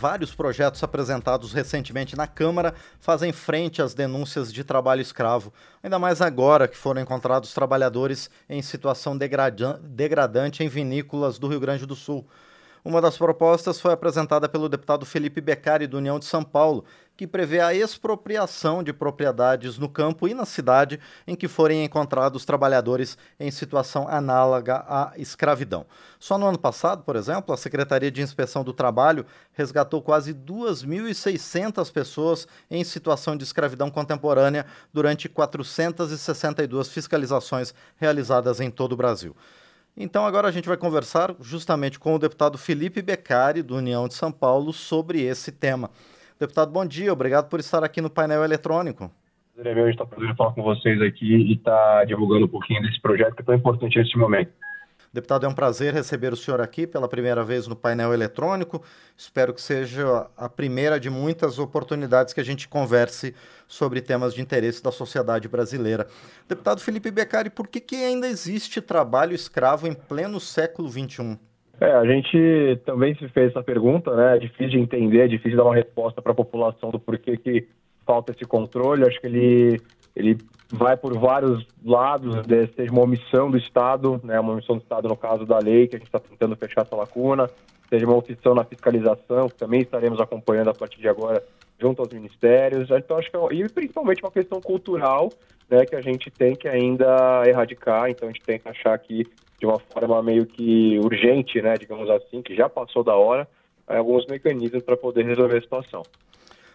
Vários projetos apresentados recentemente na Câmara fazem frente às denúncias de trabalho escravo, ainda mais agora que foram encontrados trabalhadores em situação degradante em vinícolas do Rio Grande do Sul. Uma das propostas foi apresentada pelo deputado Felipe Beccari, do União de São Paulo, que prevê a expropriação de propriedades no campo e na cidade em que forem encontrados trabalhadores em situação análoga à escravidão. Só no ano passado, por exemplo, a Secretaria de Inspeção do Trabalho resgatou quase 2.600 pessoas em situação de escravidão contemporânea durante 462 fiscalizações realizadas em todo o Brasil. Então agora a gente vai conversar justamente com o deputado Felipe Beccari, do União de São Paulo, sobre esse tema. Deputado, bom dia, obrigado por estar aqui no painel eletrônico. É meu estar podendo falar com vocês aqui e estar divulgando um pouquinho desse projeto que é tão importante nesse momento. Deputado, é um prazer receber o senhor aqui pela primeira vez no painel eletrônico. Espero que seja a primeira de muitas oportunidades que a gente converse sobre temas de interesse da sociedade brasileira. Deputado Felipe Beccari, por que, que ainda existe trabalho escravo em pleno século XXI? É, a gente também se fez essa pergunta, né? É difícil de entender, é difícil dar uma resposta para a população do porquê que falta esse controle. Acho que ele, ele vai por vários lados, seja uma omissão do Estado, né? Uma omissão do Estado no caso da lei, que a gente está tentando fechar essa lacuna, seja uma omissão na fiscalização, que também estaremos acompanhando a partir de agora junto aos ministérios. Então, acho que é, e principalmente uma questão cultural, né, que a gente tem que ainda erradicar. Então, a gente tem que achar que de uma forma meio que urgente, né, digamos assim, que já passou da hora, alguns mecanismos para poder resolver a situação.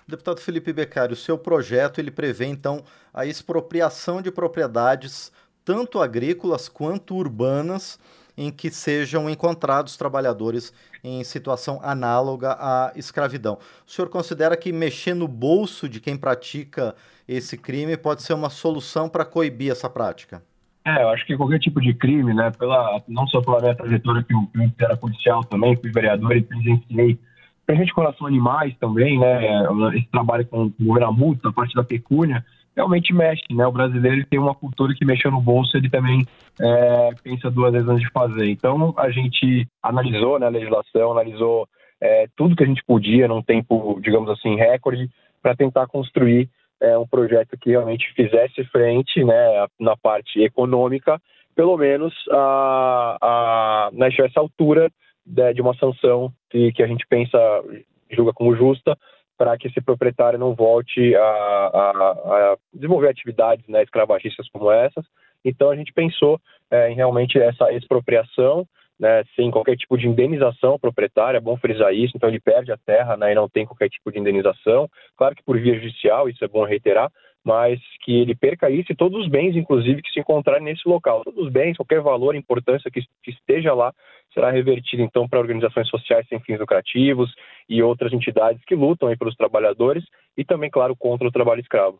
Deputado Felipe Beccari, o seu projeto ele prevê então a expropriação de propriedades tanto agrícolas quanto urbanas em que sejam encontrados trabalhadores em situação análoga à escravidão. O senhor considera que mexer no bolso de quem pratica esse crime pode ser uma solução para coibir essa prática? É, eu acho que qualquer tipo de crime, né, pela, não só pela minha trajetória que eu, eu era policial também, fui vereador e presenciei, pra gente com relação a animais também, né, esse trabalho com o governo a parte da pecúnia, realmente mexe, né, o brasileiro tem uma cultura que mexeu no bolso, ele também é, pensa duas vezes antes de fazer. Então, a gente analisou né, a legislação, analisou é, tudo que a gente podia num tempo, digamos assim, recorde, para tentar construir é, um projeto que realmente fizesse frente né, na parte econômica, pelo menos a, a, nessa altura de, de uma sanção que a gente pensa, julga como justa, para que esse proprietário não volte a, a, a desenvolver atividades né, escravagistas como essas. Então a gente pensou é, em realmente essa expropriação né, sem qualquer tipo de indenização proprietária, é bom frisar isso, então ele perde a terra né, e não tem qualquer tipo de indenização, claro que por via judicial, isso é bom reiterar, mas que ele perca isso e todos os bens, inclusive, que se encontrarem nesse local. Todos os bens, qualquer valor, importância que, que esteja lá, será revertido então para organizações sociais sem fins lucrativos e outras entidades que lutam aí pelos trabalhadores e também, claro, contra o trabalho escravo.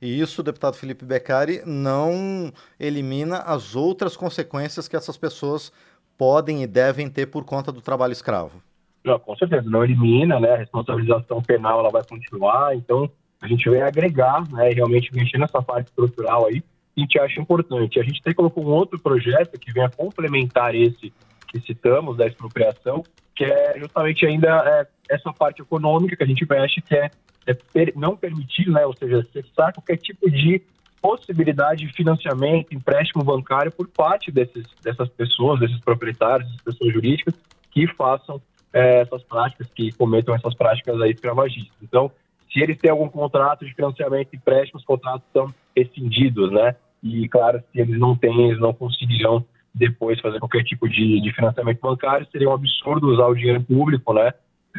E isso, deputado Felipe Beccari, não elimina as outras consequências que essas pessoas podem e devem ter por conta do trabalho escravo. Não, com certeza, não elimina, né? A responsabilização penal ela vai continuar, então a gente vem agregar, né? Realmente mexer nessa parte estrutural aí, a gente acha importante. A gente até colocou um outro projeto que vem a complementar esse que citamos da expropriação, que é justamente ainda é, essa parte econômica que a gente mexe, que é, é per, não permitir, né? Ou seja, cessar qualquer tipo de possibilidade de financiamento, empréstimo bancário por parte desses, dessas pessoas, desses proprietários, dessas pessoas jurídicas que façam é, essas práticas, que cometam essas práticas aí escravagistas. Então, se eles têm algum contrato de financiamento e empréstimo, os contratos são rescindidos, né? E, claro, se eles não têm, eles não conseguirão depois fazer qualquer tipo de, de financiamento bancário, seria um absurdo usar o dinheiro público, né?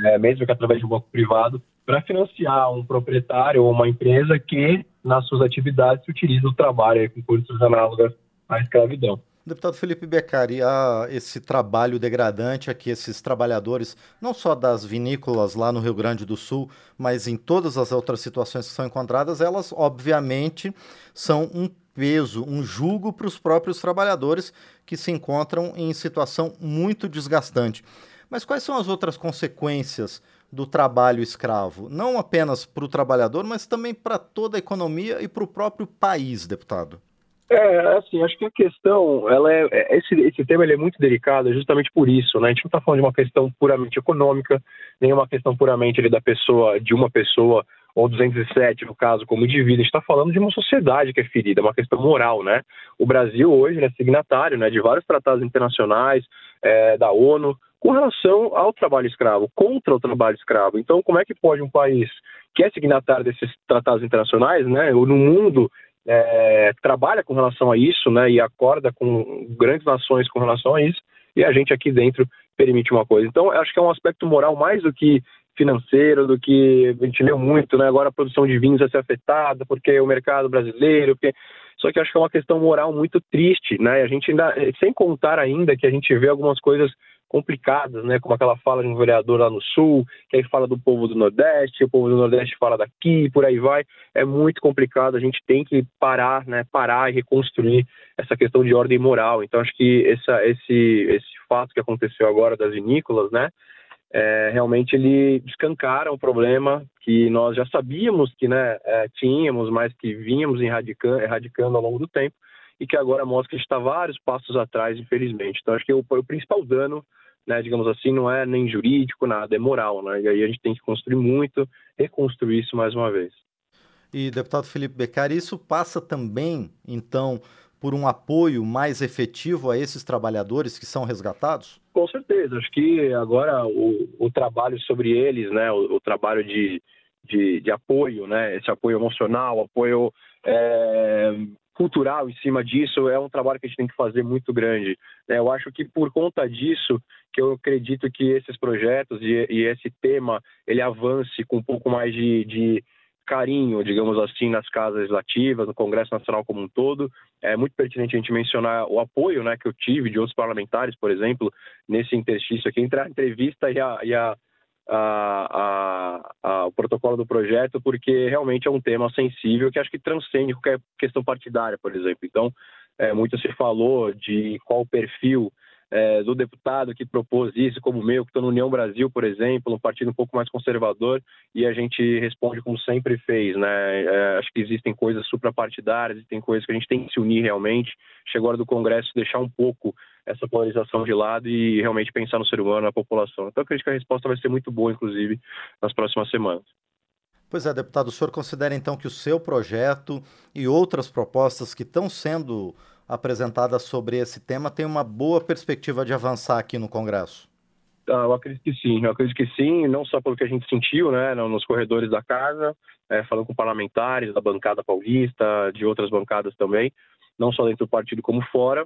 É, mesmo que através de um banco privado, para financiar um proprietário ou uma empresa que, nas suas atividades, utiliza o trabalho com condições análogas à escravidão. Deputado Felipe Beccari, há esse trabalho degradante aqui, esses trabalhadores, não só das vinícolas lá no Rio Grande do Sul, mas em todas as outras situações que são encontradas, elas obviamente são um peso, um jugo para os próprios trabalhadores que se encontram em situação muito desgastante. Mas quais são as outras consequências do trabalho escravo, não apenas para o trabalhador, mas também para toda a economia e para o próprio país, deputado? É, assim, acho que a questão, ela é, é, esse, esse tema ele é muito delicado justamente por isso, né? A gente não está falando de uma questão puramente econômica, nem uma questão puramente ali, da pessoa, de uma pessoa, ou 207 no caso, como indivíduo, a gente está falando de uma sociedade que é ferida, uma questão moral, né? O Brasil hoje é signatário né, de vários tratados internacionais, é, da ONU, com relação ao trabalho escravo, contra o trabalho escravo. Então, como é que pode um país que é signatário desses tratados internacionais, né, no mundo é, trabalha com relação a isso, né, e acorda com grandes nações com relação a isso, e a gente aqui dentro permite uma coisa. Então, acho que é um aspecto moral mais do que financeiro, do que a gente leu muito, né, agora a produção de vinhos vai ser afetada, porque o mercado brasileiro, porque... só que acho que é uma questão moral muito triste, né, a gente ainda, sem contar ainda que a gente vê algumas coisas complicadas, né? Como aquela fala de um vereador lá no sul, que aí fala do povo do Nordeste, o povo do Nordeste fala daqui, por aí vai. É muito complicado. A gente tem que parar, né? Parar e reconstruir essa questão de ordem moral. Então acho que essa, esse esse fato que aconteceu agora das vinícolas, né? É, realmente ele escancara um problema que nós já sabíamos que né, é, tínhamos, mas que vínhamos erradicando, erradicando ao longo do tempo e que agora mostra que a gente está vários passos atrás, infelizmente. Então, acho que o, o principal dano, né, digamos assim, não é nem jurídico, nada, é moral. Né? E aí a gente tem que construir muito, reconstruir isso mais uma vez. E, deputado Felipe Beccari, isso passa também, então, por um apoio mais efetivo a esses trabalhadores que são resgatados? Com certeza. Acho que agora o, o trabalho sobre eles, né, o, o trabalho de, de, de, apoio, né, esse apoio emocional, apoio é, cultural em cima disso é um trabalho que a gente tem que fazer muito grande. Né? Eu acho que por conta disso que eu acredito que esses projetos e, e esse tema ele avance com um pouco mais de, de carinho, digamos assim, nas casas legislativas, no Congresso Nacional como um todo. É muito pertinente a gente mencionar o apoio né, que eu tive de outros parlamentares, por exemplo, nesse interstício aqui, entre a entrevista e a, e a a, a, a, o protocolo do projeto, porque realmente é um tema sensível que acho que transcende qualquer questão partidária, por exemplo. Então, é, muito se falou de qual perfil é, do deputado que propôs isso, como o meu, que estou no União Brasil, por exemplo, um partido um pouco mais conservador, e a gente responde como sempre fez, né? É, acho que existem coisas suprapartidárias, existem coisas que a gente tem que se unir realmente. Chegou a hora do Congresso deixar um pouco essa polarização de lado e realmente pensar no ser humano, na população. Então, acredito que a resposta vai ser muito boa, inclusive, nas próximas semanas. Pois é, deputado, o senhor considera então que o seu projeto e outras propostas que estão sendo apresentadas sobre esse tema têm uma boa perspectiva de avançar aqui no Congresso? Ah, eu acredito que sim, eu acredito que sim, não só pelo que a gente sentiu né, nos corredores da casa, é, falando com parlamentares da bancada paulista, de outras bancadas também, não só dentro do partido como fora,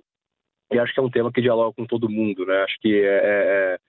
e acho que é um tema que dialoga com todo mundo, né? Acho que é, é,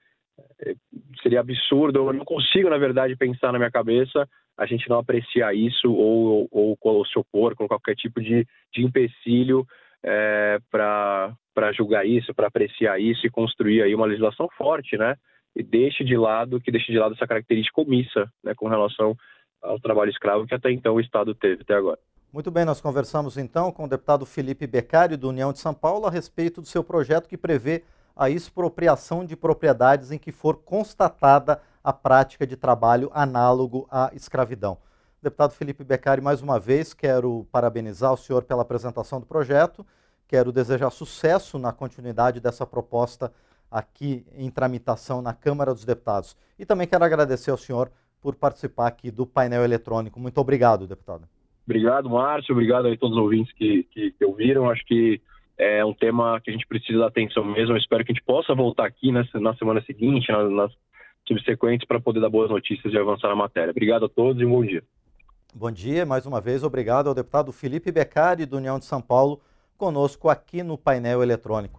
é, seria absurdo, eu não consigo, na verdade, pensar na minha cabeça a gente não apreciar isso ou, ou, ou se opor com qualquer tipo de, de empecilho é, para julgar isso, para apreciar isso e construir aí uma legislação forte, né? E deixe de lado, que deixe de lado essa característica omissa, né, com relação ao trabalho escravo que até então o Estado teve até agora. Muito bem, nós conversamos então com o deputado Felipe Beccari, do União de São Paulo, a respeito do seu projeto que prevê a expropriação de propriedades em que for constatada a prática de trabalho análogo à escravidão. Deputado Felipe Beccari, mais uma vez, quero parabenizar o senhor pela apresentação do projeto, quero desejar sucesso na continuidade dessa proposta aqui em tramitação na Câmara dos Deputados. E também quero agradecer ao senhor por participar aqui do painel eletrônico. Muito obrigado, deputado. Obrigado, Márcio. Obrigado a todos os ouvintes que, que, que ouviram. Acho que é um tema que a gente precisa dar atenção mesmo. Eu espero que a gente possa voltar aqui na semana seguinte, nas, nas subsequentes, para poder dar boas notícias e avançar na matéria. Obrigado a todos e um bom dia. Bom dia, mais uma vez, obrigado ao deputado Felipe Beccari, do União de São Paulo, conosco aqui no painel eletrônico.